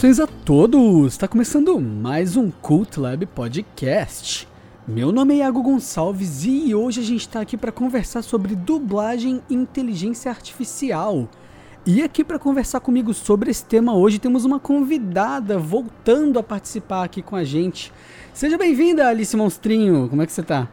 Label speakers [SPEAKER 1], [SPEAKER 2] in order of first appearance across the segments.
[SPEAKER 1] Saudações a todos! Está começando mais um Cult Lab Podcast. Meu nome é Iago Gonçalves e hoje a gente está aqui para conversar sobre dublagem e inteligência artificial. E aqui para conversar comigo sobre esse tema hoje temos uma convidada voltando a participar aqui com a gente. Seja bem-vinda, Alice Monstrinho. Como é que você tá?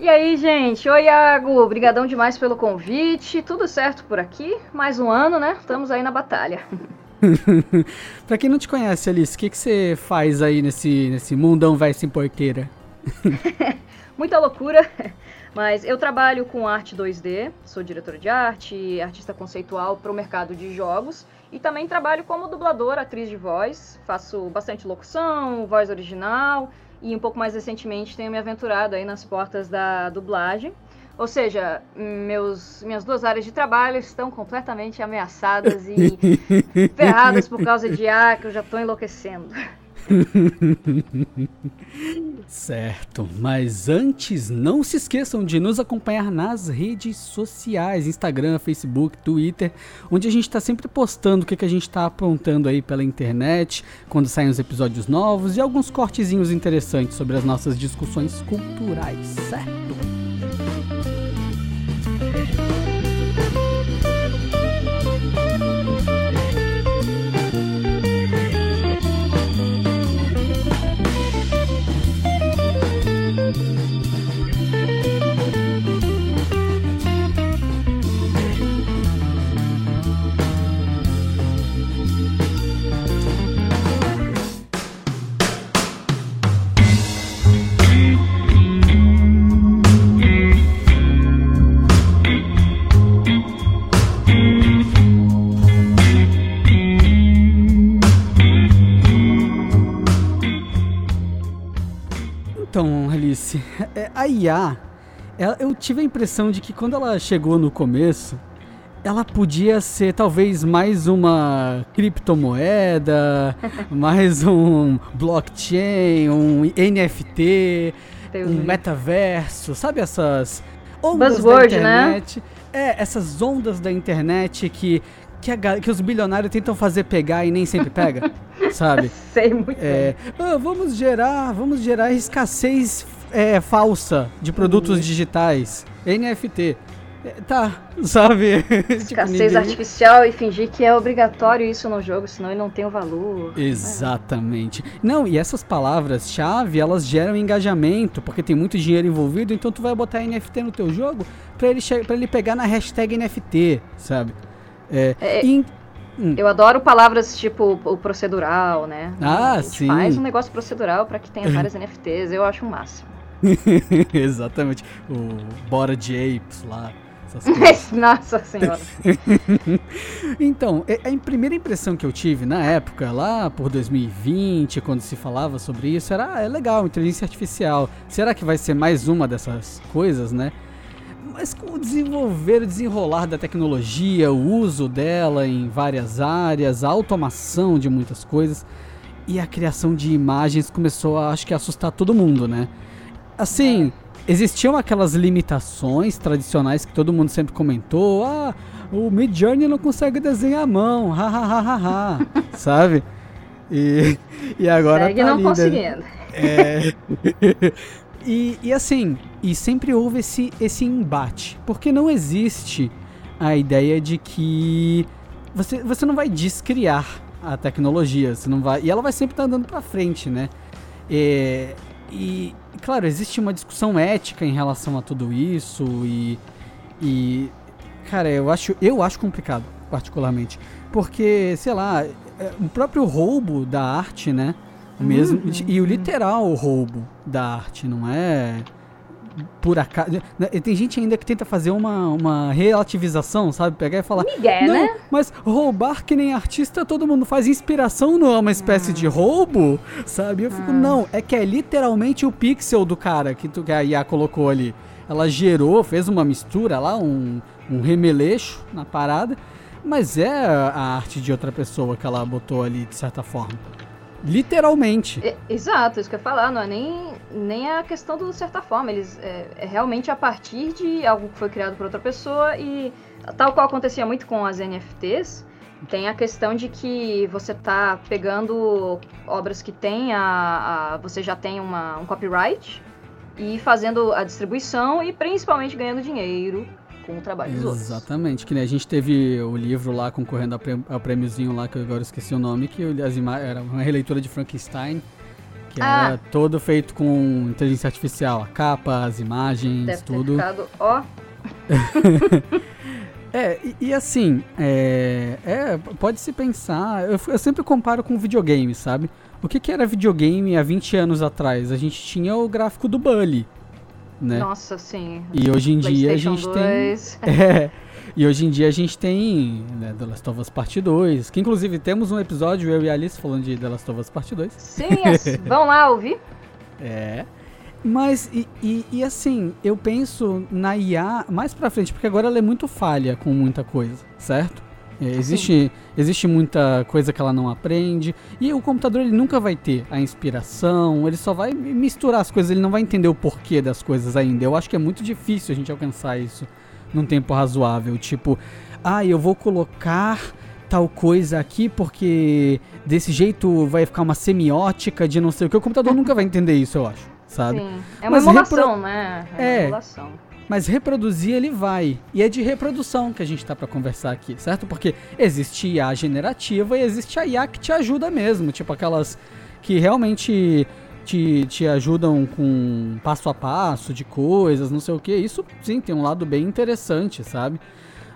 [SPEAKER 2] E aí, gente? Oi, Iago. Obrigadão demais pelo convite. Tudo certo por aqui? Mais um ano, né? Estamos aí na batalha.
[SPEAKER 1] pra quem não te conhece, Alice, o que, que você faz aí nesse, nesse mundão vai sem porqueira?
[SPEAKER 2] Muita loucura, mas eu trabalho com arte 2D, sou diretora de arte, artista conceitual para o mercado de jogos e também trabalho como dubladora, atriz de voz, faço bastante locução, voz original e um pouco mais recentemente tenho me aventurado aí nas portas da dublagem. Ou seja, meus, minhas duas áreas de trabalho estão completamente ameaçadas e ferradas por causa de ar que eu já estou enlouquecendo.
[SPEAKER 1] certo, mas antes não se esqueçam de nos acompanhar nas redes sociais, Instagram, Facebook, Twitter, onde a gente está sempre postando o que, que a gente está aprontando aí pela internet, quando saem os episódios novos e alguns cortezinhos interessantes sobre as nossas discussões culturais, certo? Então, Alice, é, a IA, eu tive a impressão de que quando ela chegou no começo, ela podia ser talvez mais uma criptomoeda, mais um blockchain, um NFT, um metaverso, sabe essas ondas Buzzword, da né? internet? Né? É, essas ondas da internet que que, a, que os bilionários tentam fazer pegar e nem sempre pega, sabe?
[SPEAKER 2] Sei muito
[SPEAKER 1] é, ah, vamos gerar, vamos gerar escassez é, falsa de produtos uhum. digitais, NFT. É, tá, sabe?
[SPEAKER 2] Tipo, escassez tipo, artificial e fingir que é obrigatório isso no jogo, senão ele não tem o valor.
[SPEAKER 1] Exatamente. Não, e essas palavras-chave, elas geram engajamento, porque tem muito dinheiro envolvido, então tu vai botar NFT no teu jogo para ele, pra ele pegar na hashtag NFT, sabe?
[SPEAKER 2] É, é, in... hum. Eu adoro palavras tipo o procedural, né?
[SPEAKER 1] Ah, sim.
[SPEAKER 2] Faz um negócio procedural para que tenha várias NFTs, eu acho o um máximo.
[SPEAKER 1] Exatamente. O Bora de Apes lá.
[SPEAKER 2] Nossa senhora.
[SPEAKER 1] então, a primeira impressão que eu tive na época, lá por 2020, quando se falava sobre isso, era ah, é legal, inteligência artificial. Será que vai ser mais uma dessas coisas, né? Mas com o desenvolver, o desenrolar da tecnologia, o uso dela em várias áreas, a automação de muitas coisas e a criação de imagens começou a, acho que, assustar todo mundo, né? Assim, existiam aquelas limitações tradicionais que todo mundo sempre comentou. Ah, o Mid Journey não consegue desenhar a mão, ha, sabe? E, e agora
[SPEAKER 2] Segue
[SPEAKER 1] tá
[SPEAKER 2] não né? conseguindo.
[SPEAKER 1] É, E, e assim, e sempre houve esse, esse embate, porque não existe a ideia de que você, você não vai descriar a tecnologia, você não vai, e ela vai sempre estar tá andando para frente, né? É, e, claro, existe uma discussão ética em relação a tudo isso e, e cara, eu acho, eu acho complicado, particularmente, porque, sei lá, é, o próprio roubo da arte, né? Mesmo, uhum. E o literal roubo da arte, não é por acaso. Né, tem gente ainda que tenta fazer uma, uma relativização, sabe? Pegar e falar.
[SPEAKER 2] Miguel, não, né?
[SPEAKER 1] mas roubar que nem artista todo mundo faz. Inspiração não é uma espécie ah. de roubo, sabe? Eu fico, ah. não, é que é literalmente o pixel do cara que, tu, que a IA colocou ali. Ela gerou, fez uma mistura lá, um, um remeleixo na parada, mas é a arte de outra pessoa que ela botou ali de certa forma. Literalmente.
[SPEAKER 2] É, exato, isso que eu ia falar, não é nem, nem a questão do certa forma. Eles é, é, realmente a partir de algo que foi criado por outra pessoa e tal qual acontecia muito com as NFTs, Tem a questão de que você tá pegando obras que tem a, a você já tem uma, um copyright e fazendo a distribuição e principalmente ganhando dinheiro com o trabalho dos outros.
[SPEAKER 1] Exatamente, que nem a gente teve o livro lá concorrendo ao prêmiozinho lá, que eu agora esqueci o nome, que as era uma releitura de Frankenstein, que ah. era todo feito com inteligência artificial, a capa, as imagens,
[SPEAKER 2] Deve
[SPEAKER 1] tudo.
[SPEAKER 2] Ter ficado, ó.
[SPEAKER 1] É, e, e assim, é, é, pode se pensar, eu, eu, sempre comparo com videogame, sabe? O que, que era videogame há 20 anos atrás? A gente tinha o gráfico do Bully, né?
[SPEAKER 2] Nossa, sim.
[SPEAKER 1] E hoje em dia a gente 2. tem... É, e hoje em dia a gente tem né, The Last of Us Part 2, que inclusive temos um episódio, eu e a Alice, falando de The Last of Us Part 2.
[SPEAKER 2] Sim, vão lá ouvir.
[SPEAKER 1] É... Mas, e, e, e, assim, eu penso na IA mais pra frente, porque agora ela é muito falha com muita coisa, certo? É, existe, existe muita coisa que ela não aprende. E o computador ele nunca vai ter a inspiração, ele só vai misturar as coisas, ele não vai entender o porquê das coisas ainda. Eu acho que é muito difícil a gente alcançar isso num tempo razoável. Tipo, ah, eu vou colocar tal coisa aqui porque desse jeito vai ficar uma semiótica de não sei o que. O computador nunca vai entender isso, eu acho sabe? Sim.
[SPEAKER 2] É uma Mas emulação, repro... né?
[SPEAKER 1] É, é emulação. Mas reproduzir ele vai. E é de reprodução que a gente tá para conversar aqui, certo? Porque existe IA generativa e existe a IA que te ajuda mesmo. Tipo aquelas que realmente te, te ajudam com passo a passo de coisas, não sei o que. Isso sim tem um lado bem interessante, sabe?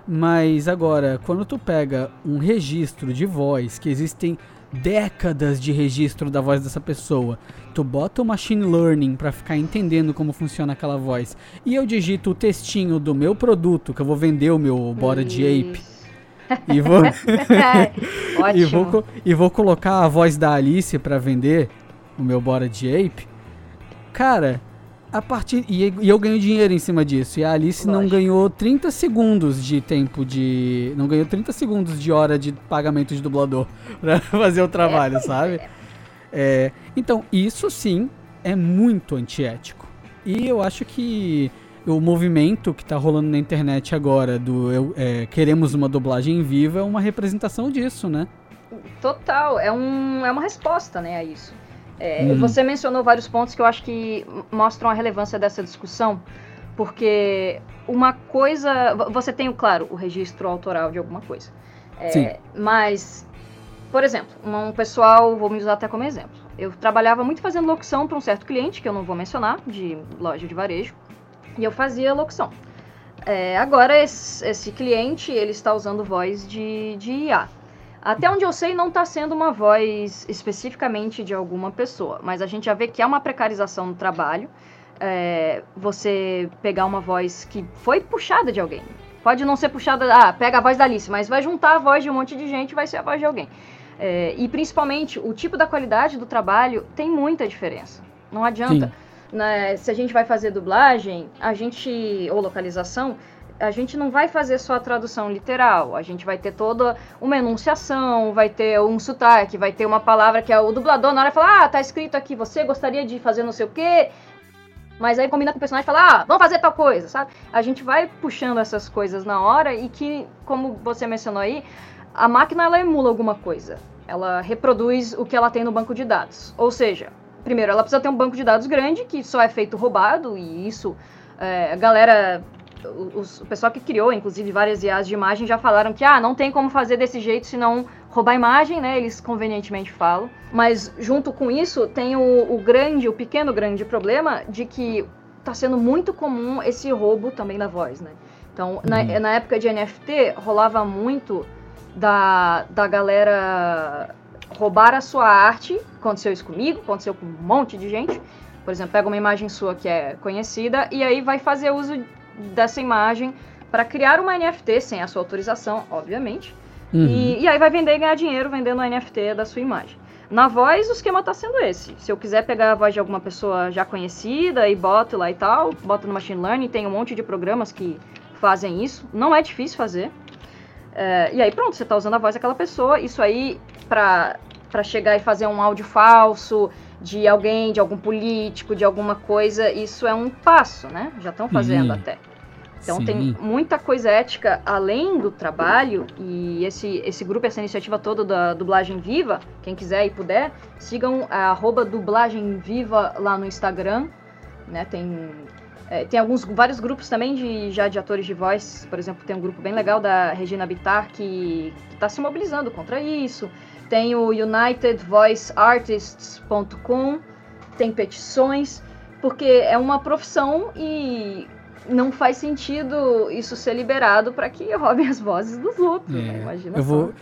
[SPEAKER 1] Mas agora, quando tu pega um registro de voz que existem décadas de registro da voz dessa pessoa. Tu bota o machine learning para ficar entendendo como funciona aquela voz. E eu digito o textinho do meu produto, que eu vou vender o meu Bora de Ape. E vou, e, vou e vou colocar a voz da Alice para vender o meu Bora de Ape. Cara, a partir e, e, eu ganho dinheiro em cima disso. E a Alice Lógico. não ganhou 30 segundos de tempo de. Não ganhou 30 segundos de hora de pagamento de dublador pra fazer o trabalho, é, sabe? É. é, então, isso sim é muito antiético. E eu acho que o movimento que tá rolando na internet agora do eu, é, queremos uma dublagem viva é uma representação disso, né?
[SPEAKER 2] Total, é, um, é uma resposta né, a isso. É, hum. Você mencionou vários pontos que eu acho que mostram a relevância dessa discussão, porque uma coisa. Você tem, claro, o registro autoral de alguma coisa. É, Sim. Mas, por exemplo, um pessoal, vou me usar até como exemplo. Eu trabalhava muito fazendo locução para um certo cliente, que eu não vou mencionar, de loja de varejo, e eu fazia locução. É, agora, esse, esse, cliente, ele está usando voz de, de IA. Até onde eu sei, não está sendo uma voz especificamente de alguma pessoa, mas a gente já vê que é uma precarização no trabalho. É, você pegar uma voz que foi puxada de alguém. Pode não ser puxada, ah, pega a voz da Alice, mas vai juntar a voz de um monte de gente e vai ser a voz de alguém. É, e principalmente, o tipo da qualidade do trabalho tem muita diferença. Não adianta. Né, se a gente vai fazer dublagem, a gente ou localização, a gente não vai fazer só a tradução literal, a gente vai ter toda uma enunciação, vai ter um sotaque, vai ter uma palavra que é o dublador na hora fala, ah, tá escrito aqui, você gostaria de fazer não sei o quê, mas aí combina com o personagem e fala, ah, vamos fazer tal coisa, sabe? A gente vai puxando essas coisas na hora e que, como você mencionou aí, a máquina ela emula alguma coisa, ela reproduz o que ela tem no banco de dados, ou seja, primeiro ela precisa ter um banco de dados grande que só é feito roubado e isso é, a galera os, o pessoal que criou, inclusive, várias IAs de imagem já falaram que, ah, não tem como fazer desse jeito senão roubar imagem, né? Eles convenientemente falam. Mas, junto com isso, tem o, o grande, o pequeno grande problema de que está sendo muito comum esse roubo também da voz, né? Então, uhum. na, na época de NFT, rolava muito da, da galera roubar a sua arte. Aconteceu isso comigo, aconteceu com um monte de gente. Por exemplo, pega uma imagem sua que é conhecida e aí vai fazer uso dessa imagem para criar uma NFT sem a sua autorização, obviamente. Uhum. E, e, aí vai vender e ganhar dinheiro vendendo a NFT da sua imagem. Na voz, o esquema está sendo esse. Se eu quiser pegar a voz de alguma pessoa já conhecida e boto lá e tal, boto no Machine Learning, tem um monte de programas que fazem isso. Não é difícil fazer. É, e aí pronto, você está usando a voz daquela pessoa. Isso aí, para chegar e fazer um áudio falso de alguém, de algum político, de alguma coisa, isso é um passo, né? Já estão fazendo até. Então Sim. tem muita coisa ética além do trabalho e esse, esse grupo, essa iniciativa toda da Dublagem Viva, quem quiser e puder, sigam a arroba Dublagem Viva lá no Instagram, né? Tem, é, tem alguns, vários grupos também de, já de atores de voz, por exemplo, tem um grupo bem legal da Regina Bittar que está se mobilizando contra isso. Tem o UnitedVoiceArtists.com, tem petições, porque é uma profissão e não faz sentido isso ser liberado para que roubem as vozes dos outros. Né? É, né? Imagina
[SPEAKER 1] eu só. Vou,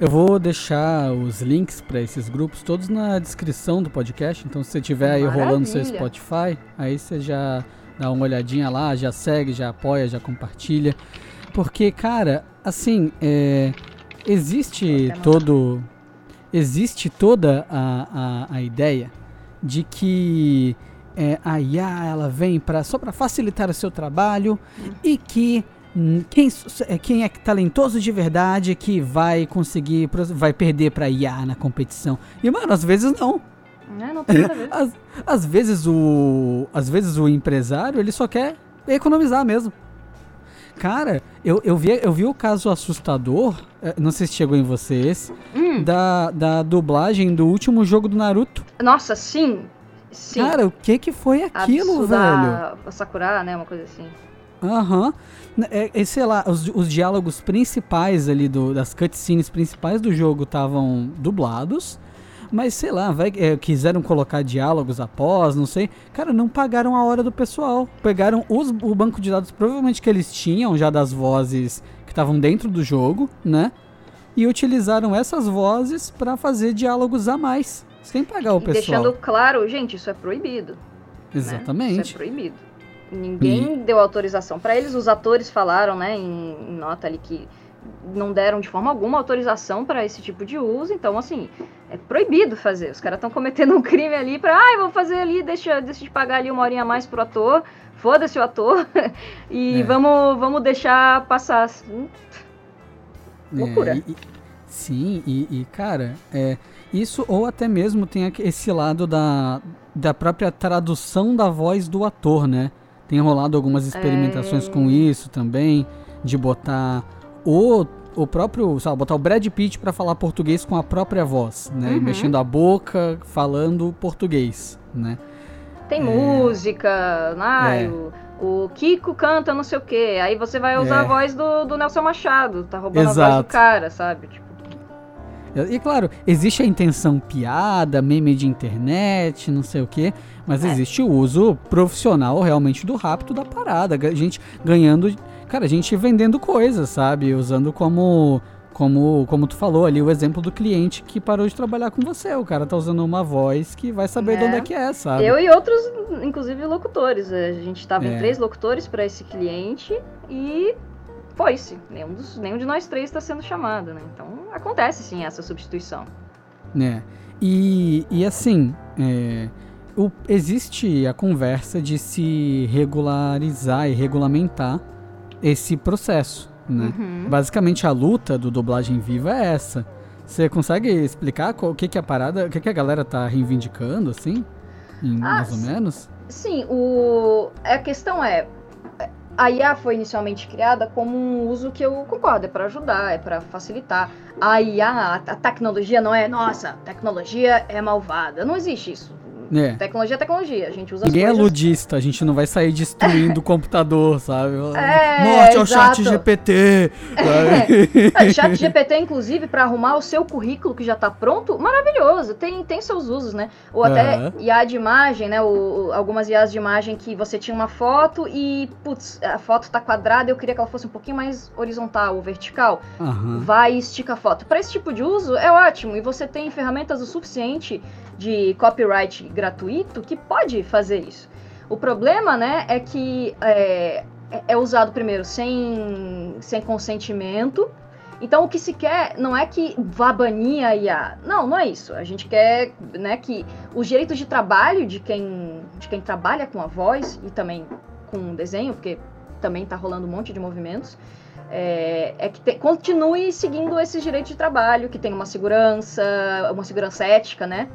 [SPEAKER 1] eu vou deixar os links para esses grupos todos na descrição do podcast. Então, se você tiver aí Maravilha. rolando seu Spotify, aí você já dá uma olhadinha lá, já segue, já apoia, já compartilha. Porque, cara, assim, é, existe todo. Existe toda a, a, a ideia de que é, a IA ela vem para só para facilitar o seu trabalho uhum. e que hum, quem, é, quem é talentoso de verdade que vai conseguir vai perder para IA na competição. E mano, às vezes não.
[SPEAKER 2] É, não tem nada a ver.
[SPEAKER 1] Às, às vezes o às vezes o empresário ele só quer economizar mesmo. Cara, eu, eu, vi, eu vi o caso assustador, é, não sei se chegou em vocês, hum. da, da dublagem do último jogo do Naruto.
[SPEAKER 2] Nossa, sim. Sim.
[SPEAKER 1] Cara, o que que foi aquilo, velho?
[SPEAKER 2] A Sakura, né? Uma coisa assim.
[SPEAKER 1] Aham. Uhum. É, é, sei lá, os, os diálogos principais ali, do, das cutscenes principais do jogo estavam dublados. Mas sei lá, vai, é, quiseram colocar diálogos após, não sei. Cara, não pagaram a hora do pessoal. Pegaram os, o banco de dados, provavelmente que eles tinham já das vozes que estavam dentro do jogo, né? E utilizaram essas vozes para fazer diálogos a mais. Sem pagar o pessoal.
[SPEAKER 2] Deixando claro, gente, isso é proibido. Né?
[SPEAKER 1] Exatamente.
[SPEAKER 2] Né? Isso é proibido. Ninguém e... deu autorização para eles. Os atores falaram, né, em, em nota ali que não deram de forma alguma autorização para esse tipo de uso. Então, assim, é proibido fazer. Os caras estão cometendo um crime ali para, ah, vou fazer ali, deixa, deixa de pagar ali uma horinha a mais pro ator. Foda-se o ator. e é. vamos, vamos deixar passar. Assim. Loucura.
[SPEAKER 1] É, e, sim, e, e cara, é, isso, ou até mesmo tem esse lado da, da própria tradução da voz do ator, né? Tem rolado algumas experimentações é... com isso também, de botar o, o próprio, sabe, botar o Brad Pitt para falar português com a própria voz, né? Uhum. Mexendo a boca, falando português, né?
[SPEAKER 2] Tem é... música? É. O, o Kiko canta não sei o quê, aí você vai usar é. a voz do, do Nelson Machado, tá roubando Exato. a voz do cara, sabe? Tipo,
[SPEAKER 1] e claro, existe a intenção piada, meme de internet, não sei o que, mas é. existe o uso profissional realmente do rápido da parada. A gente ganhando. Cara, a gente vendendo coisas, sabe? Usando como. Como, como tu falou ali, o exemplo do cliente que parou de trabalhar com você. O cara tá usando uma voz que vai saber é. de onde é que é, sabe?
[SPEAKER 2] Eu e outros, inclusive locutores. A gente tava é. em três locutores para esse cliente e foi-se. Nenhum, dos, nenhum de nós três está sendo chamado, né? Então acontece sim essa substituição.
[SPEAKER 1] É. E, e assim, é, o, existe a conversa de se regularizar e regulamentar esse processo, né? Uhum. Basicamente a luta do dublagem viva é essa. Você consegue explicar o que, que a parada, o que, que a galera tá reivindicando, assim? Em, ah, mais ou menos?
[SPEAKER 2] Sim, o... a questão é, a IA foi inicialmente criada como um uso que eu concordo, é para ajudar, é para facilitar. A IA, a tecnologia não é, nossa, tecnologia é malvada. Não existe isso. É. Tecnologia é tecnologia, a gente usa
[SPEAKER 1] Ninguém é
[SPEAKER 2] coisas...
[SPEAKER 1] é ludista, a gente não vai sair destruindo o computador, sabe? É, Morte ao chat GPT!
[SPEAKER 2] É. chat GPT, inclusive, para arrumar o seu currículo que já tá pronto, maravilhoso, tem, tem seus usos, né? Ou até uhum. IA de imagem, né? O, algumas IAs de imagem que você tinha uma foto e, putz, a foto tá quadrada, eu queria que ela fosse um pouquinho mais horizontal ou vertical. Uhum. Vai e estica a foto. Para esse tipo de uso, é ótimo, e você tem ferramentas o suficiente de copyright gratuito que pode fazer isso. O problema, né, é que é, é usado primeiro sem, sem consentimento. Então o que se quer não é que vá banir a IA. Não, não é isso. A gente quer né, que os direitos de trabalho de quem, de quem trabalha com a voz e também com o desenho, porque também está rolando um monte de movimentos, é, é que te, continue seguindo esses direitos de trabalho, que tenha uma segurança, uma segurança ética, né?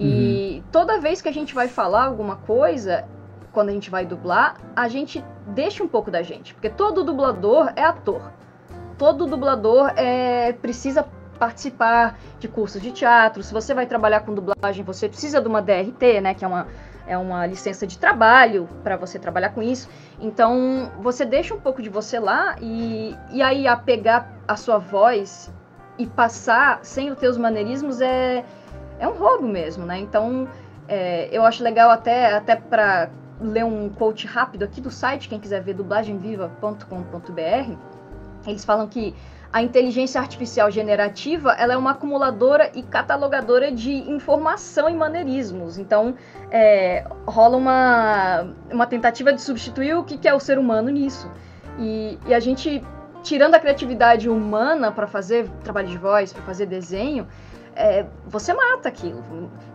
[SPEAKER 2] E uhum. toda vez que a gente vai falar alguma coisa, quando a gente vai dublar, a gente deixa um pouco da gente, porque todo dublador é ator. Todo dublador é precisa participar de cursos de teatro. Se você vai trabalhar com dublagem, você precisa de uma DRT, né, que é uma é uma licença de trabalho para você trabalhar com isso. Então, você deixa um pouco de você lá e, e aí a pegar a sua voz e passar sem os teus maneirismos é, é um roubo mesmo, né? Então, é, eu acho legal até, até para ler um quote rápido aqui do site, quem quiser ver dublagemviva.com.br, eles falam que a inteligência artificial generativa ela é uma acumuladora e catalogadora de informação e maneirismos. Então, é, rola uma, uma tentativa de substituir o que, que é o ser humano nisso. E, e a gente, tirando a criatividade humana para fazer trabalho de voz, para fazer desenho, é, você mata aquilo.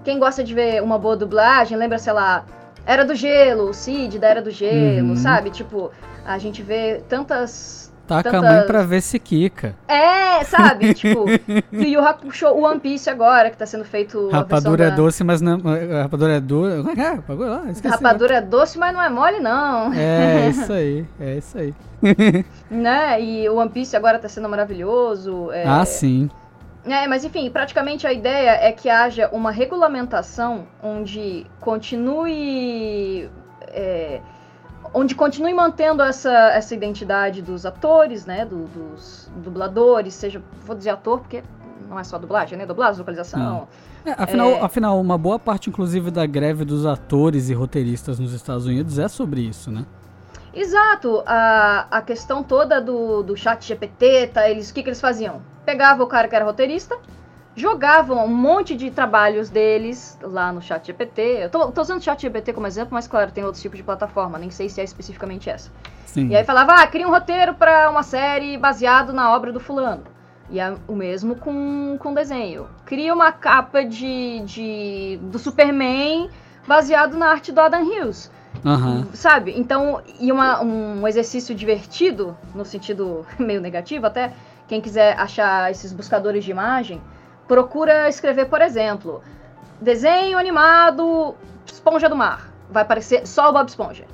[SPEAKER 2] Quem gosta de ver uma boa dublagem, lembra, sei lá, Era do Gelo, o Cid da Era do Gelo, uhum. sabe? Tipo, a gente vê tantas
[SPEAKER 1] Taca tantas... a mãe pra ver se quica.
[SPEAKER 2] É, sabe? tipo, Yu Yu Hakusho, o One Piece agora, que tá sendo feito.
[SPEAKER 1] Rapadura é doce, mas não. Rapadura é doce. Como é que é?
[SPEAKER 2] Rapadura é doce, mas não é mole, não.
[SPEAKER 1] É, isso aí. É isso aí.
[SPEAKER 2] né? E o One Piece agora tá sendo maravilhoso. É...
[SPEAKER 1] Ah, sim.
[SPEAKER 2] É, mas enfim, praticamente a ideia é que haja uma regulamentação onde continue. É, onde continue mantendo essa, essa identidade dos atores, né, do, dos dubladores, seja, vou dizer ator porque não é só dublagem, né, dublagem, localização.
[SPEAKER 1] É, afinal, é... afinal, uma boa parte, inclusive, da greve dos atores e roteiristas nos Estados Unidos é sobre isso, né?
[SPEAKER 2] Exato, a, a questão toda do, do chat GPT, tá, eles, o que, que eles faziam? Pegava o cara que era roteirista, jogavam um monte de trabalhos deles lá no chat GPT. Eu tô, tô usando o chat GPT como exemplo, mas claro, tem outros tipos de plataforma, nem sei se é especificamente essa. Sim. E aí falava, ah, cria um roteiro para uma série baseado na obra do fulano. E é o mesmo com, com desenho. Cria uma capa de, de do Superman baseado na arte do Adam Hughes. Uhum. Sabe? Então, e uma, um exercício divertido, no sentido meio negativo até, quem quiser achar esses buscadores de imagem, procura escrever, por exemplo, desenho animado Esponja do Mar. Vai aparecer só o Bob Esponja.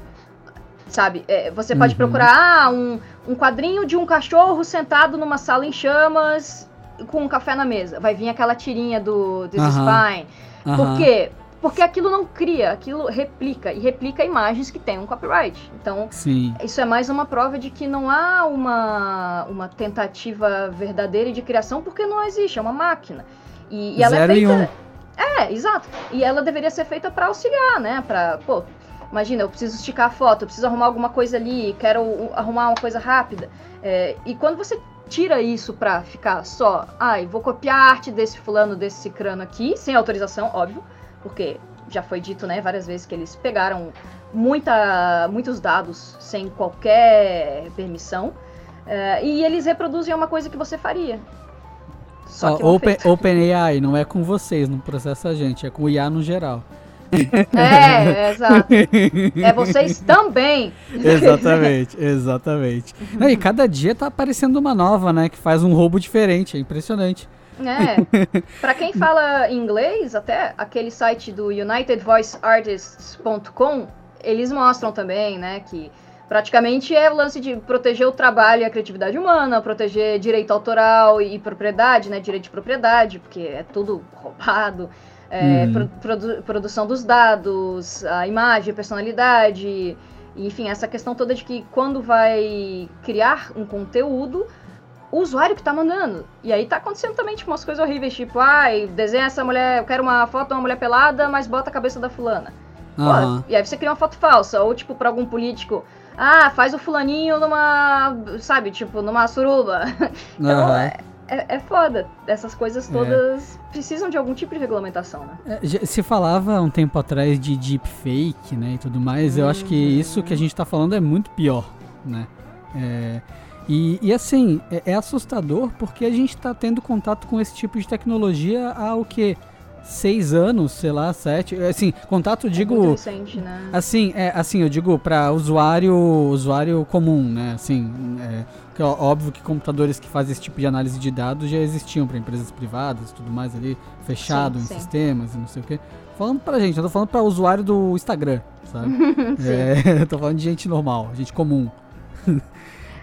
[SPEAKER 2] Sabe? É, você pode uhum. procurar ah, um, um quadrinho de um cachorro sentado numa sala em chamas com um café na mesa. Vai vir aquela tirinha do This uhum. is Fine. Uhum. Por quê? Porque aquilo não cria, aquilo replica. E replica imagens que têm um copyright. Então, Sim. isso é mais uma prova de que não há uma, uma tentativa verdadeira de criação, porque não existe, é uma máquina. E, e ela é feita. Um. É, exato. E ela deveria ser feita para auxiliar, né? Pra, pô, imagina, eu preciso esticar a foto, eu preciso arrumar alguma coisa ali, quero arrumar uma coisa rápida. É, e quando você tira isso pra ficar só, ai, vou copiar a arte desse fulano, desse cicrano aqui, sem autorização, óbvio porque já foi dito né, várias vezes que eles pegaram muita, muitos dados sem qualquer permissão uh, e eles reproduzem uma coisa que você faria.
[SPEAKER 1] Só que Open, OpenAI não é com vocês, não processa a gente, é com o IA no geral.
[SPEAKER 2] É, é, exato. É vocês também.
[SPEAKER 1] exatamente, exatamente. Não, e cada dia tá aparecendo uma nova, né? Que faz um roubo diferente, é impressionante.
[SPEAKER 2] É. Pra quem fala inglês, até aquele site do UnitedVoiceArtists.com, eles mostram também, né, que praticamente é o lance de proteger o trabalho e a criatividade humana, proteger direito autoral e propriedade, né, direito de propriedade, porque é tudo roubado, é, hum. produ produção dos dados, a imagem, a personalidade, enfim, essa questão toda de que quando vai criar um conteúdo, o usuário que tá mandando. E aí tá acontecendo também, tipo, umas coisas horríveis, tipo, ai, desenha essa mulher, eu quero uma foto de uma mulher pelada, mas bota a cabeça da fulana. Uhum. e aí você cria uma foto falsa, ou tipo, pra algum político, ah, faz o fulaninho numa, sabe, tipo, numa suruba. então, uhum. é, é, é, foda. Essas coisas é. todas é. precisam de algum tipo de regulamentação, né?
[SPEAKER 1] É, se falava um tempo atrás de deepfake, né, e tudo mais, eu acho que isso que a gente tá falando é muito pior, né? É, e, e assim, é, é, assustador porque a gente está tendo contato com esse tipo de tecnologia há o quê? seis anos, sei lá, sete. Assim, contato, digo. É muito
[SPEAKER 2] recente, né?
[SPEAKER 1] Assim, é, assim, eu digo para usuário, usuário comum, né? Assim, é, que, ó, óbvio que computadores que fazem esse tipo de análise de dados já existiam para empresas privadas e tudo mais ali, fechado sim, em sim. sistemas e não sei o quê. Falando pra gente, eu tô falando para usuário do Instagram, sabe? é, eu tô falando de gente normal, gente comum.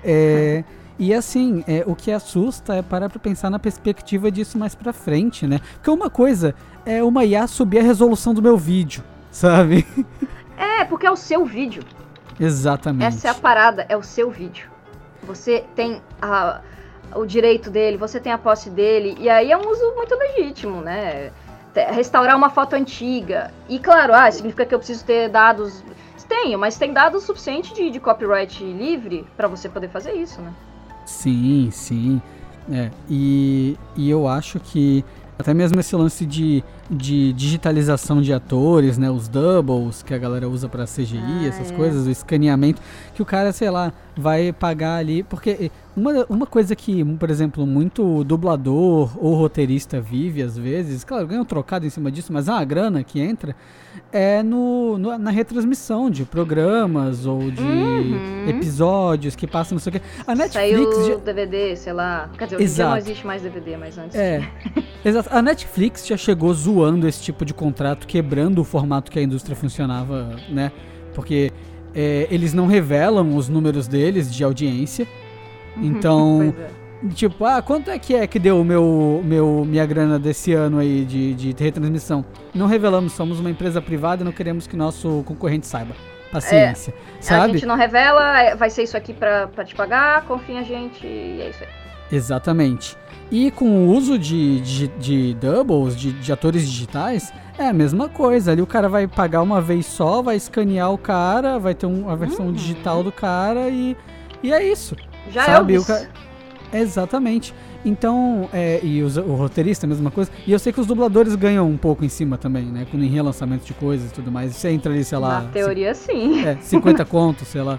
[SPEAKER 1] é. E assim, é, o que assusta é parar pra pensar na perspectiva disso mais pra frente, né? Porque uma coisa é uma IA subir a resolução do meu vídeo, sabe?
[SPEAKER 2] É, porque é o seu vídeo.
[SPEAKER 1] Exatamente.
[SPEAKER 2] Essa é a parada, é o seu vídeo. Você tem a, o direito dele, você tem a posse dele, e aí é um uso muito legítimo, né? Restaurar uma foto antiga. E claro, ah, significa que eu preciso ter dados. Tenho, mas tem dados suficiente de, de copyright livre para você poder fazer isso, né?
[SPEAKER 1] Sim, sim. É, e, e eu acho que até mesmo esse lance de, de digitalização de atores, né? Os doubles que a galera usa para CGI, ah, essas é. coisas, o escaneamento, que o cara, sei lá, vai pagar ali. Porque uma, uma coisa que, por exemplo, muito dublador ou roteirista vive às vezes, claro, ganha um trocado em cima disso, mas é uma grana que entra é no, no, na retransmissão de programas ou de uhum. episódios que passam não sei o quê.
[SPEAKER 2] A Netflix. Saiu já... DVD, sei lá. Quer dizer, Exato. não existe mais DVD, mas antes.
[SPEAKER 1] É. Exato. A Netflix já chegou zoando esse tipo de contrato, quebrando o formato que a indústria funcionava, né? Porque é, eles não revelam os números deles de audiência. Então. é. Tipo, ah, quanto é que é que deu meu, meu, minha grana desse ano aí de, de retransmissão? Não revelamos, somos uma empresa privada e não queremos que nosso concorrente saiba. Paciência, é, sabe?
[SPEAKER 2] A gente não revela, é, vai ser isso aqui pra te pagar, confia a gente e é isso aí.
[SPEAKER 1] Exatamente. E com o uso de, de, de doubles, de, de, atores digitais, é a mesma coisa. Ali o cara vai pagar uma vez só, vai escanear o cara, vai ter um, a versão uhum. digital do cara e, e é isso.
[SPEAKER 2] Já
[SPEAKER 1] sabe?
[SPEAKER 2] é
[SPEAKER 1] o cara... Exatamente. Então, é, e os, o roteirista, a mesma coisa. E eu sei que os dubladores ganham um pouco em cima também, né? Quando em relançamento de coisas e tudo mais. Você entra ali, sei lá.
[SPEAKER 2] Na teoria, sim.
[SPEAKER 1] É, 50 contos, sei lá.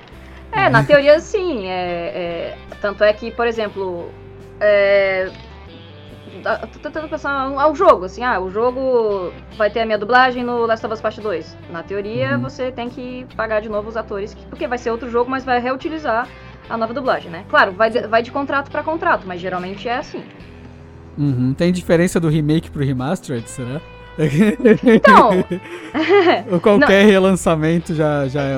[SPEAKER 2] É, na teoria, sim. É, é, tanto é que, por exemplo. É, tô tentando pensar ao jogo, assim, ah, o jogo vai ter a minha dublagem no Last of Us Part 2. Na teoria, uhum. você tem que pagar de novo os atores, porque vai ser outro jogo, mas vai reutilizar a nova dublagem, né? Claro, vai de, vai de contrato para contrato, mas geralmente é assim.
[SPEAKER 1] Uhum. Tem diferença do remake pro remastered, será?
[SPEAKER 2] Então.
[SPEAKER 1] Ou qualquer não, relançamento já, já é.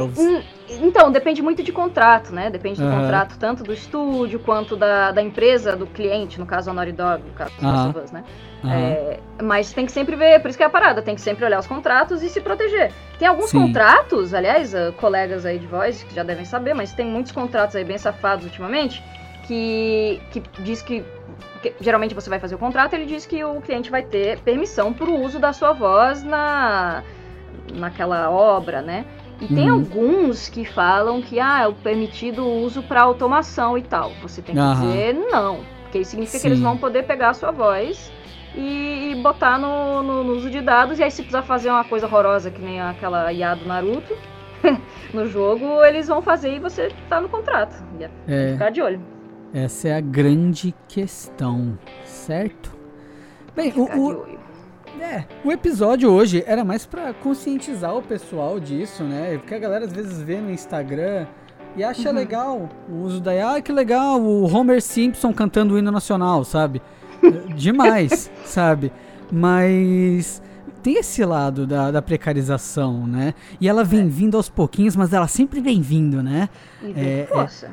[SPEAKER 2] Então, depende muito de contrato, né? Depende do uhum. contrato tanto do estúdio quanto da, da empresa, do cliente, no caso a Naughty Dog, no caso uhum. Us, né? Uhum. É, mas tem que sempre ver, por isso que é a parada, tem que sempre olhar os contratos e se proteger. Tem alguns Sim. contratos, aliás, uh, colegas aí de voz que já devem saber, mas tem muitos contratos aí bem safados ultimamente, que, que diz que, que geralmente você vai fazer o contrato, ele diz que o cliente vai ter permissão para o uso da sua voz na naquela obra, né? E tem uhum. alguns que falam que ah, é o permitido uso para automação e tal. Você tem que uhum. dizer não, porque isso significa Sim. que eles vão poder pegar a sua voz e, e botar no, no, no, uso de dados. E aí, se precisar fazer uma coisa horrorosa que nem aquela IA do Naruto no jogo, eles vão fazer e você tá no contrato. É, ficar de olho.
[SPEAKER 1] Essa é a grande questão, certo? Bem, o, o, é, o episódio hoje era mais para conscientizar o pessoal disso, né? Porque a galera às vezes vê no Instagram e acha uhum. legal o uso da ah, que legal, o Homer Simpson cantando o hino nacional, sabe? Demais, sabe? Mas tem esse lado da, da, precarização, né? E ela vem é. vindo aos pouquinhos, mas ela sempre vem vindo, né?
[SPEAKER 2] E vem é, força.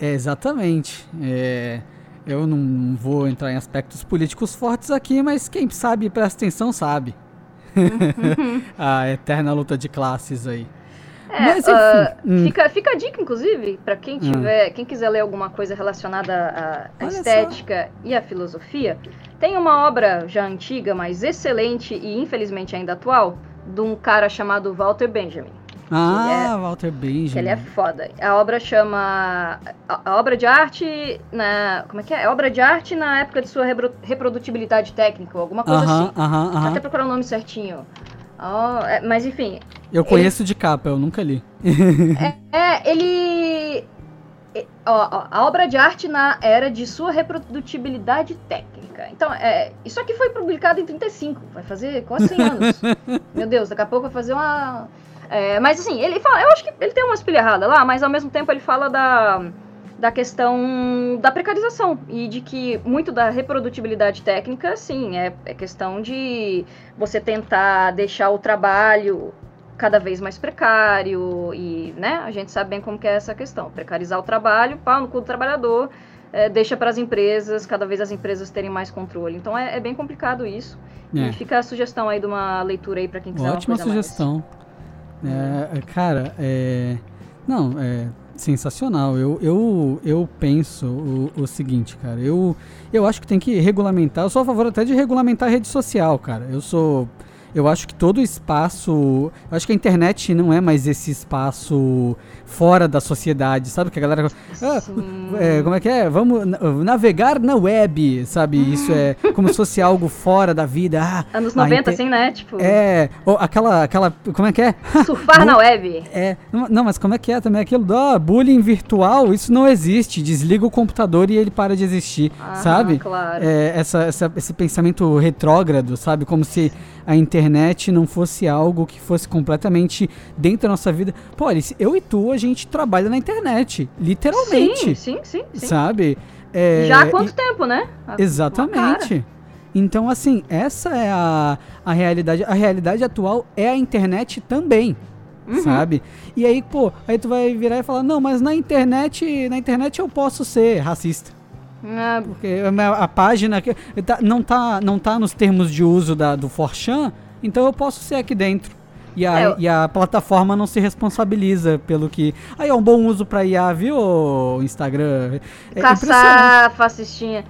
[SPEAKER 1] É, é, exatamente. É, eu não vou entrar em aspectos políticos fortes aqui, mas quem sabe e presta atenção sabe. A eterna luta de classes aí.
[SPEAKER 2] É, Mas, enfim, uh, hum. fica, fica a dica, inclusive, para quem hum. tiver, hum. quem quiser ler alguma coisa relacionada à, à estética só. e à filosofia, tem uma obra já antiga, mas excelente e infelizmente ainda atual, de um cara chamado Walter Benjamin.
[SPEAKER 1] Ah, é, Walter Benjamin.
[SPEAKER 2] Ele é foda. A obra chama. A, a, obra de arte. Na, como é que é? É obra de arte na época de sua repro, reprodutibilidade técnica, alguma coisa uh -huh, assim. Uh -huh, uh -huh. Até procurar o nome certinho. Oh, é, mas enfim.
[SPEAKER 1] Eu conheço ele... de capa, eu nunca li.
[SPEAKER 2] é, é, ele. Ó, ó, a obra de arte na era de sua reprodutibilidade técnica. Então, é, isso aqui foi publicado em 35, vai fazer quase 100 anos. Meu Deus, daqui a pouco vai fazer uma. É, mas assim, ele fala, eu acho que ele tem uma pilhas errada lá, mas ao mesmo tempo ele fala da, da questão da precarização e de que muito da reprodutibilidade técnica, sim, é, é questão de você tentar deixar o trabalho cada vez mais precário e, né, a gente sabe bem como que é essa questão. Precarizar o trabalho, pau no cu do trabalhador, é, deixa para as empresas, cada vez as empresas terem mais controle. Então é, é bem complicado isso. É. fica a sugestão aí de uma leitura aí para quem quiser
[SPEAKER 1] Ótima sugestão. É, é, cara, é... Não, é sensacional. Eu, eu, eu penso o, o, seguinte, cara. Eu, eu acho que tem que regulamentar. Eu sou a favor até de regulamentar a rede social, cara. Eu sou eu acho que todo espaço. Eu acho que a internet não é mais esse espaço fora da sociedade, sabe? Que a galera. Ah, é, como é que é? Vamos navegar na web, sabe? Isso é como se fosse algo fora da vida. Ah,
[SPEAKER 2] Anos 90, inter... assim, né? Tipo.
[SPEAKER 1] É, ou aquela, aquela. Como é que é?
[SPEAKER 2] Surfar na web.
[SPEAKER 1] É. Não, mas como é que é também aquilo? Oh, bullying virtual, isso não existe. Desliga o computador e ele para de existir, ah, sabe?
[SPEAKER 2] Claro.
[SPEAKER 1] É, essa, essa, esse pensamento retrógrado, sabe? Como se a internet não fosse algo que fosse completamente dentro da nossa vida. Pô, Alice, eu e tu, a gente trabalha na internet, literalmente.
[SPEAKER 2] Sim, sim, sim.
[SPEAKER 1] sim. Sabe?
[SPEAKER 2] É, Já há quanto e... tempo, né?
[SPEAKER 1] Exatamente. Então, assim, essa é a, a realidade. A realidade atual é a internet também. Uhum. Sabe? E aí, pô, aí tu vai virar e falar, não, mas na internet, na internet eu posso ser racista.
[SPEAKER 2] Ah,
[SPEAKER 1] porque a, a página tá, não, tá, não tá nos termos de uso da, do Forchan, então eu posso ser aqui dentro. E a, é, e a plataforma não se responsabiliza pelo que. Aí é um bom uso pra IA, viu, Instagram?
[SPEAKER 2] É Caçar fascistinha.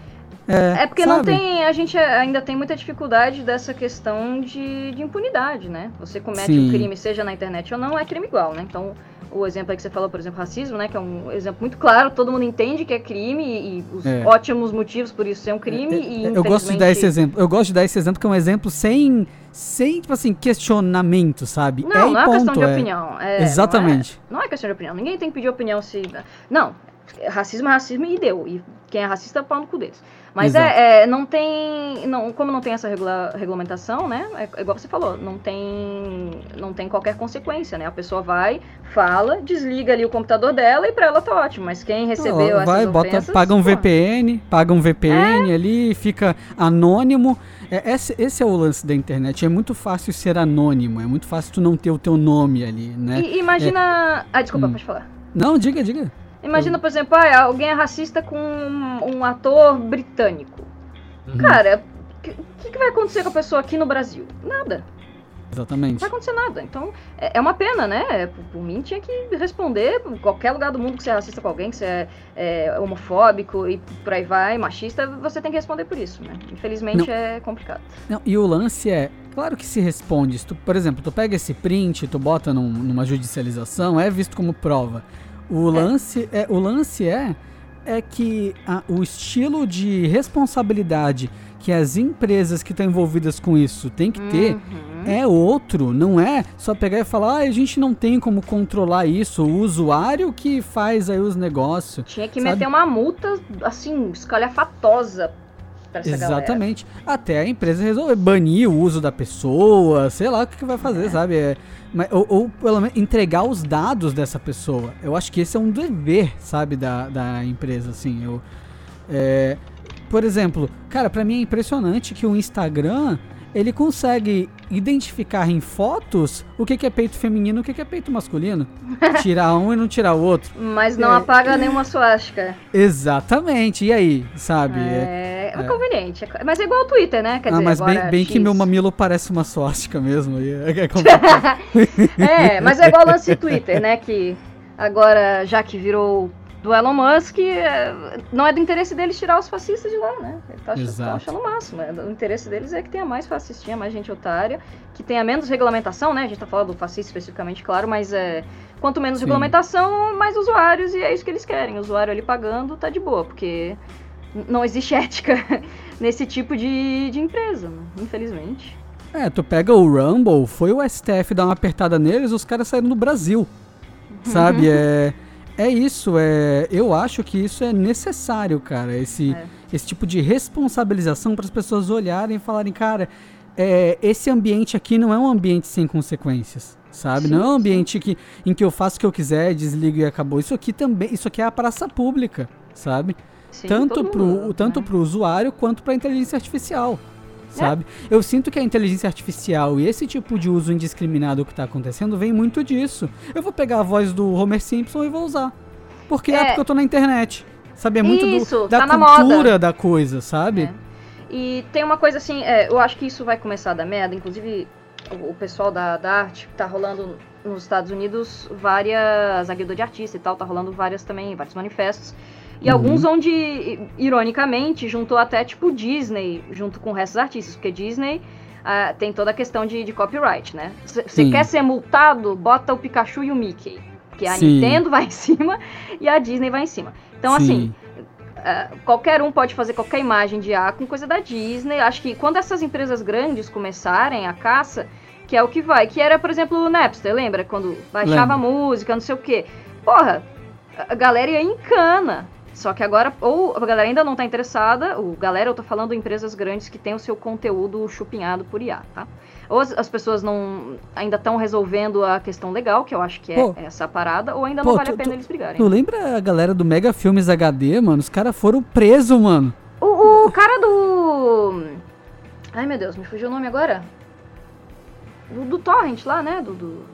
[SPEAKER 2] É, é porque sabe? não tem. A gente ainda tem muita dificuldade dessa questão de, de impunidade, né? Você comete Sim. um crime, seja na internet ou não, é crime igual, né? Então, o exemplo aí que você falou, por exemplo, racismo, né? Que é um exemplo muito claro, todo mundo entende que é crime e os é. ótimos motivos por isso ser um crime. É, é e,
[SPEAKER 1] eu gosto de dar esse exemplo. Eu gosto de dar esse exemplo que é um exemplo sem, sem tipo assim, questionamento, sabe?
[SPEAKER 2] Não, é não é ponto, questão de é. opinião. É,
[SPEAKER 1] Exatamente.
[SPEAKER 2] Não é, não é questão de opinião. Ninguém tem que pedir opinião se. Não, racismo é racismo e deu. E quem é racista é pau no cu deles. Mas é, é, não tem, não, como não tem essa regula, regulamentação, né? É, é, igual você falou, não tem, não tem qualquer consequência, né? A pessoa vai, fala, desliga ali o computador dela e para ela tá ótimo. Mas quem recebeu ela
[SPEAKER 1] vai, bota, paga um VPN, paga um VPN é. ali, fica anônimo. É, esse, esse é o lance da internet. É muito fácil ser anônimo. É muito fácil tu não ter o teu nome ali, né?
[SPEAKER 2] E, imagina, ah, desculpa, hum. pode falar.
[SPEAKER 1] Não, diga, diga.
[SPEAKER 2] Imagina, por exemplo, ah, alguém é racista com um, um ator britânico. Uhum. Cara, o que, que, vai acontecer com a pessoa aqui no Brasil? Nada.
[SPEAKER 1] Exatamente. Não
[SPEAKER 2] vai acontecer nada. Então, é, é uma pena, né? Por, por, mim, tinha que responder em qualquer lugar do mundo que você é racista com alguém, que você é, é homofóbico e por aí vai, machista, você tem que responder por isso, né? Infelizmente Não. é complicado.
[SPEAKER 1] Não, e o lance é, claro que se responde. Se tu, por exemplo, tu pega esse print, tu bota num, numa judicialização, é visto como prova. O lance é, o lance é é que a, o estilo de responsabilidade que as empresas que estão envolvidas com isso têm que ter uhum. é outro, não é só pegar e falar, ah, a gente não tem como controlar isso, o usuário que faz aí os negócios.
[SPEAKER 2] Tinha que sabe? meter uma multa, assim, escalhafatosa
[SPEAKER 1] Exatamente. Galera. Até a empresa resolver banir o uso da pessoa, sei lá o que, que vai fazer, é. sabe? É, ou, ou, pelo menos entregar os dados dessa pessoa. Eu acho que esse é um dever, sabe, da, da empresa, assim. Eu, é, por exemplo, cara, para mim é impressionante que o Instagram ele consegue identificar em fotos o que, que é peito feminino e o que, que é peito masculino. tirar um e não tirar o outro.
[SPEAKER 2] Mas não é, apaga nenhuma suástica.
[SPEAKER 1] Exatamente. E aí, sabe?
[SPEAKER 2] É, é, é conveniente. Mas é igual o Twitter, né?
[SPEAKER 1] Quer ah, dizer, mas bem, bem que meu mamilo parece uma suástica mesmo. É,
[SPEAKER 2] é, mas é igual o lance Twitter, né? Que agora, já que virou do Elon Musk, é, não é do interesse deles tirar os fascistas de lá, né? Ele tá, tá achando o máximo. É, o interesse deles é que tenha mais fascistinha, mais gente otária, que tenha menos regulamentação, né? A gente tá falando do fascista especificamente, claro, mas é, quanto menos Sim. regulamentação, mais usuários, e é isso que eles querem. O usuário ali pagando tá de boa, porque não existe ética nesse tipo de, de empresa, né? infelizmente.
[SPEAKER 1] É, tu pega o Rumble, foi o STF dar uma apertada neles, os caras saíram do Brasil. Sabe? É é isso, é, eu acho que isso é necessário, cara, esse, é. esse tipo de responsabilização para as pessoas olharem e falarem, cara, é, esse ambiente aqui não é um ambiente sem consequências, sabe? Sim, não é um ambiente que, em que eu faço o que eu quiser, desligo e acabou. Isso aqui também, isso aqui é a praça pública, sabe? Sim, tanto para o tanto né? pro usuário quanto para a inteligência artificial sabe? É. Eu sinto que a inteligência artificial e esse tipo de uso indiscriminado que está acontecendo vem muito disso. Eu vou pegar a voz do Homer Simpson e vou usar. Porque é, é porque eu tô na internet. Sabe? É muito
[SPEAKER 2] isso,
[SPEAKER 1] do, da
[SPEAKER 2] tá
[SPEAKER 1] cultura da coisa, sabe?
[SPEAKER 2] É. E tem uma coisa assim, é, eu acho que isso vai começar da merda, inclusive o, o pessoal da, da arte tá rolando nos Estados Unidos várias, a guilda de artista e tal, tá rolando várias também, vários manifestos e uhum. alguns onde, ironicamente, juntou até tipo Disney junto com o resto dos artistas, porque Disney uh, tem toda a questão de, de copyright, né? Você quer ser multado, bota o Pikachu e o Mickey. Porque a Sim. Nintendo vai em cima e a Disney vai em cima. Então, Sim. assim, uh, qualquer um pode fazer qualquer imagem de A com coisa da Disney. Acho que quando essas empresas grandes começarem a caça, que é o que vai, que era, por exemplo, o Napster, lembra? Quando baixava música, não sei o quê. Porra, a galera ia em cana. Só que agora, ou a galera ainda não está interessada, o galera, eu tô falando empresas grandes que têm o seu conteúdo chupinhado por IA, tá? Ou as, as pessoas não ainda estão resolvendo a questão legal, que eu acho que é pô, essa parada, ou ainda pô, não vale tu, a pena tu, eles brigarem.
[SPEAKER 1] Tu lembra a galera do Mega Filmes HD, mano? Os caras foram presos, mano.
[SPEAKER 2] O, o cara do. Ai meu Deus, me fugiu o nome agora? Do, do Torrent lá, né? Do. do...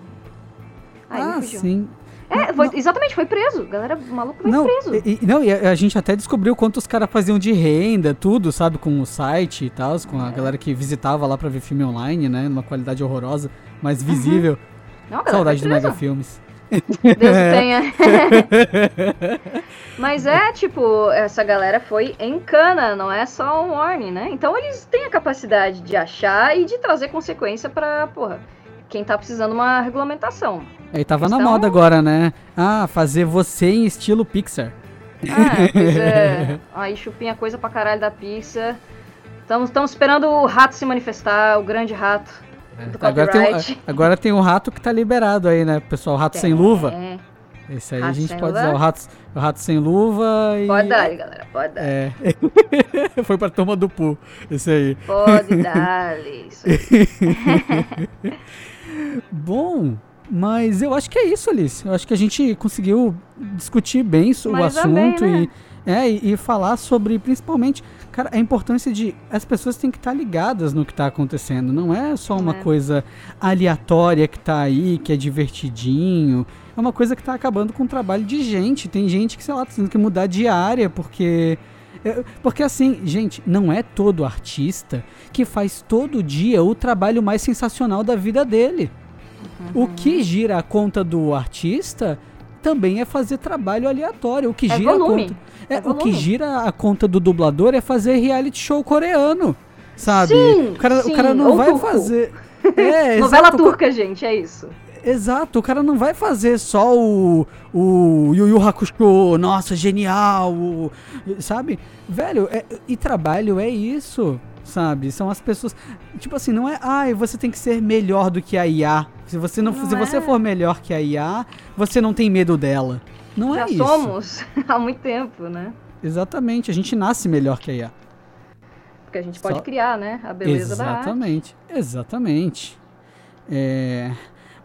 [SPEAKER 1] Ai, ah, sim.
[SPEAKER 2] É, foi, exatamente, foi preso. Galera, o maluco foi não, preso.
[SPEAKER 1] E, não, e a, a, gente até descobriu quanto os caras faziam de renda, tudo, sabe, com o site e tal, com a é. galera que visitava lá pra ver filme online, né? Numa qualidade horrorosa, mas visível. Uhum. Não, Saudade do Mega Filmes.
[SPEAKER 2] Deus tenha. Mas é, tipo, essa galera foi em cana, não é só um warning, né? Então eles têm a capacidade de achar e de trazer consequência pra, porra, quem tá precisando de uma regulamentação.
[SPEAKER 1] Aí tava na moda agora, né? Ah, fazer você em estilo Pixar.
[SPEAKER 2] Ah, pois é. Aí chupinha coisa pra caralho da Pixar. Estamos esperando o rato se manifestar, o grande rato.
[SPEAKER 1] É. Agora, tem, agora tem um rato que tá liberado aí, né, pessoal? O rato é. sem luva. Esse aí rato a gente pode usar o rato, o rato sem luva e.
[SPEAKER 2] Pode dar, galera, pode dar. É.
[SPEAKER 1] Foi pra turma do Pu, esse aí.
[SPEAKER 2] Pode dar, isso.
[SPEAKER 1] Bom, mas eu acho que é isso, Alice. Eu acho que a gente conseguiu discutir bem o assunto bem, né? e, é, e, e, falar sobre, principalmente, cara, a importância de. As pessoas têm que estar ligadas no que está acontecendo. Não é só uma é. coisa aleatória que está aí, que é divertidinho. É uma coisa que está acabando com o trabalho de gente. Tem gente que, sei lá, tá tendo que mudar de área porque. É, porque assim, gente, não é todo artista que faz todo dia o trabalho mais sensacional da vida dele. Uhum. O que gira a conta do artista também é fazer trabalho aleatório. O que
[SPEAKER 2] é
[SPEAKER 1] gira
[SPEAKER 2] volume.
[SPEAKER 1] a conta. É, é o que gira a conta do dublador é fazer reality show coreano. Sabe?
[SPEAKER 2] Sim,
[SPEAKER 1] o, cara,
[SPEAKER 2] sim,
[SPEAKER 1] o cara não vai turco. fazer.
[SPEAKER 2] É, Novela exato, turca, gente, é isso.
[SPEAKER 1] Exato, o cara não vai fazer só o, o Yu Yu Hakusho, nossa, genial, o, sabe? Velho, é, e trabalho é isso sabe? São as pessoas. Tipo assim, não é, ai, ah, você tem que ser melhor do que a IA. Se você não, não se é. você for melhor que a IA, você não tem medo dela. Não
[SPEAKER 2] Já
[SPEAKER 1] é isso.
[SPEAKER 2] Já somos há muito tempo, né?
[SPEAKER 1] Exatamente, a gente nasce melhor que a IA.
[SPEAKER 2] Porque a gente pode Só... criar, né? A beleza
[SPEAKER 1] exatamente,
[SPEAKER 2] da
[SPEAKER 1] Exatamente, exatamente. É...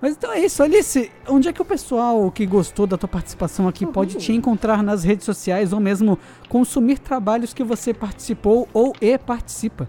[SPEAKER 1] Mas então é isso, Alice. Onde é que o pessoal que gostou da tua participação aqui uhum. pode te encontrar nas redes sociais ou mesmo consumir trabalhos que você participou ou e participa?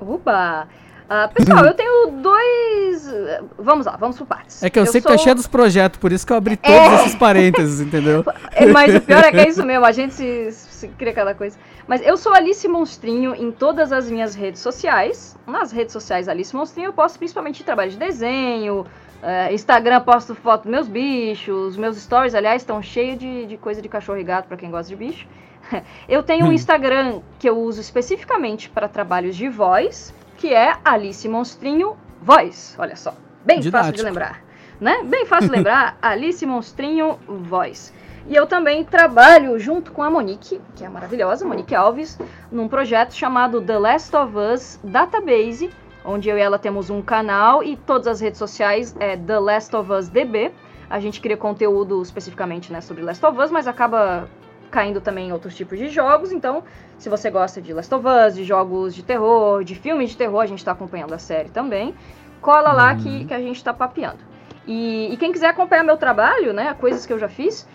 [SPEAKER 2] Oba! Uh, pessoal, eu tenho dois. Vamos lá, vamos por partes.
[SPEAKER 1] É que eu, eu sei sou... que tá cheio dos projetos, por isso que eu abri todos é... esses parênteses, entendeu?
[SPEAKER 2] É, mas o pior é que é isso mesmo, a gente se, se cria cada coisa. Mas eu sou Alice Monstrinho em todas as minhas redes sociais. Nas redes sociais Alice Monstrinho eu posto principalmente trabalho de desenho, Uh, Instagram posto foto dos meus bichos, meus stories, aliás, estão cheios de, de coisa de cachorro e gato para quem gosta de bicho. eu tenho um hum. Instagram que eu uso especificamente para trabalhos de voz, que é Alice Monstrinho Voz. Olha só, bem Didático. fácil de lembrar, né? Bem fácil de lembrar, Alice Monstrinho Voz. E eu também trabalho junto com a Monique, que é maravilhosa, Monique Alves, num projeto chamado The Last of Us Database, onde eu e ela temos um canal e todas as redes sociais é The Last of Us DB. a gente cria conteúdo especificamente né, sobre Last of Us, mas acaba caindo também em outros tipos de jogos. Então, se você gosta de Last of Us, de jogos de terror, de filmes de terror, a gente está acompanhando a série também. Cola lá
[SPEAKER 1] Uhum.
[SPEAKER 2] que, que a gente está papeando. E, e quem quiser acompanhar meu trabalho, né, coisas que eu já fiz,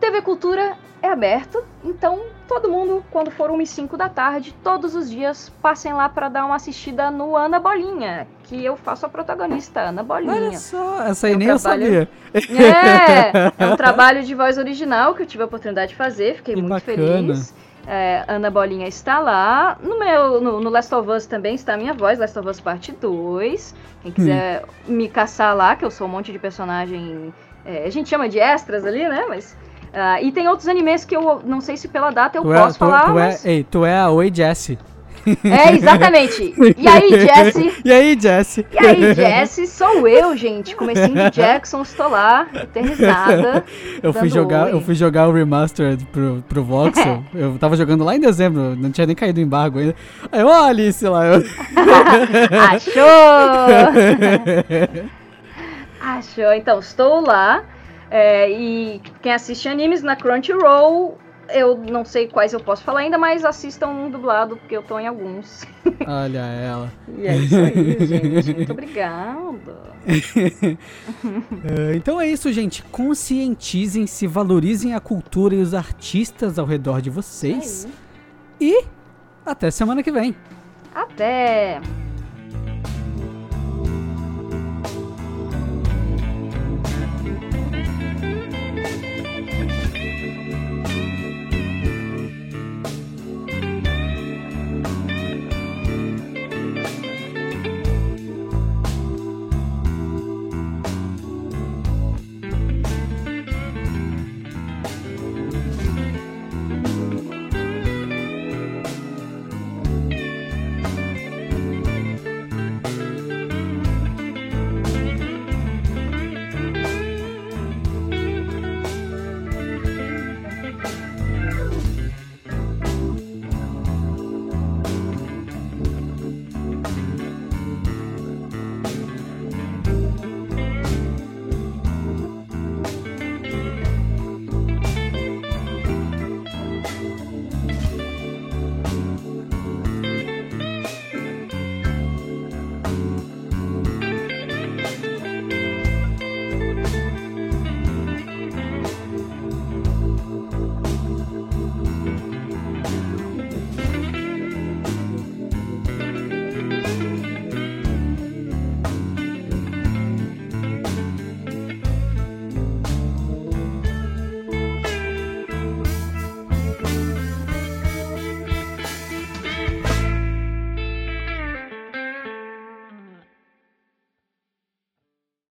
[SPEAKER 2] TV Cultura é aberto, então todo mundo, quando for 1 e 5 da tarde, todos os dias, passem lá para dar uma assistida no Ana Bolinha, que eu faço a protagonista, Ana Bolinha.
[SPEAKER 1] Olha só, essa aí
[SPEAKER 2] Eu
[SPEAKER 1] nem eu
[SPEAKER 2] trabalho-
[SPEAKER 1] sabia.
[SPEAKER 2] É, é um trabalho de voz original que eu tive a oportunidade de fazer, fiquei
[SPEAKER 1] Que
[SPEAKER 2] muito
[SPEAKER 1] bacana.
[SPEAKER 2] feliz. É, Ana Bolinha está lá. No meu no, no Last of Us também está a minha voz, Last of Us Parte 2. Quem quiser me caçar lá, que eu sou um monte de personagem. é, a gente chama de extras ali, né? Mas. Ah, e tem outros animes que eu não sei se pela data eu
[SPEAKER 1] Tu
[SPEAKER 2] posso
[SPEAKER 1] é, tu,
[SPEAKER 2] falar,
[SPEAKER 1] tu
[SPEAKER 2] mas.
[SPEAKER 1] é, ei, tu é a Oi Jessie.
[SPEAKER 2] É, exatamente. E aí, Jesse?
[SPEAKER 1] E aí, Jessie?
[SPEAKER 2] E aí, Jesse, sou eu, gente. Comecinho de Jackson, estou lá, eternizada.
[SPEAKER 1] Eu fui jogar,
[SPEAKER 2] oi.
[SPEAKER 1] eu fui jogar o remastered pro, pro Voxel. eu tava jogando lá em dezembro, não tinha nem caído o embargo ainda. Aí, ó, Alice lá. Eu...
[SPEAKER 2] Achou! Achou. Então, estou lá. É, e quem assiste animes na Crunchyroll, eu não sei quais eu posso falar ainda, mas assistam um dublado, porque eu tô em alguns.
[SPEAKER 1] Olha ela.
[SPEAKER 2] E é isso aí, gente. Muito obrigada.
[SPEAKER 1] É, então é isso, gente. Conscientizem-se, valorizem a cultura e os artistas ao redor de vocês.
[SPEAKER 2] Aí.
[SPEAKER 1] E até semana que vem.
[SPEAKER 2] Até!